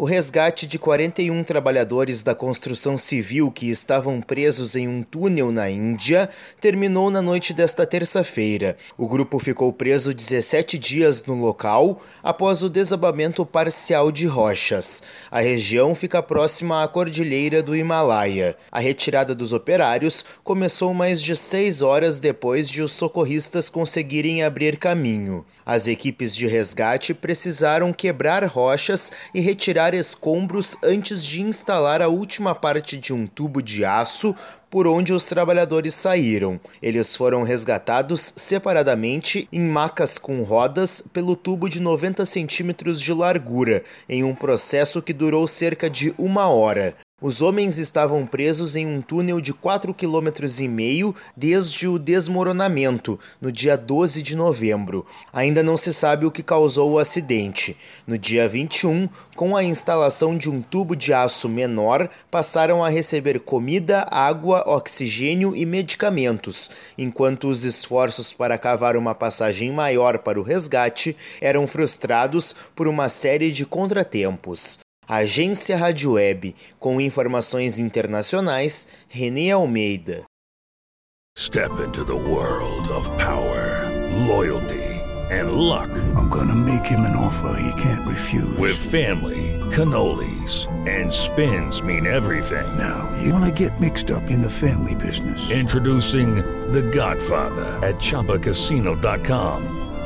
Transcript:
O resgate de 41 trabalhadores da construção civil que estavam presos em um túnel na Índia terminou na noite desta terça-feira. O grupo ficou preso 17 dias no local após o desabamento parcial de rochas. A região fica próxima à cordilheira do Himalaia. A retirada dos operários começou mais de seis horas depois de os socorristas conseguirem abrir caminho. As equipes de resgate precisaram quebrar rochas e retirar escombros antes de instalar a última parte de um tubo de aço por onde os trabalhadores saíram. Eles foram resgatados separadamente em macas com rodas pelo tubo de 90 centímetros de largura, em um processo que durou cerca de uma hora. Os homens estavam presos em um túnel de 4,5 km desde o desmoronamento, no dia 12 de novembro. Ainda não se sabe o que causou o acidente. No dia 21, com a instalação de um tubo de aço menor, passaram a receber comida, água, oxigênio e medicamentos, enquanto os esforços para cavar uma passagem maior para o resgate eram frustrados por uma série de contratempos. Agência Rádio Web, com informações internacionais, René Almeida. Step into the world of power, loyalty, and luck. I'm gonna make him an offer he can't refuse. With family, cannolis, and spins mean everything. Now, you wanna get mixed up in the family business. Introducing The Godfather at ChumbaCasino.com.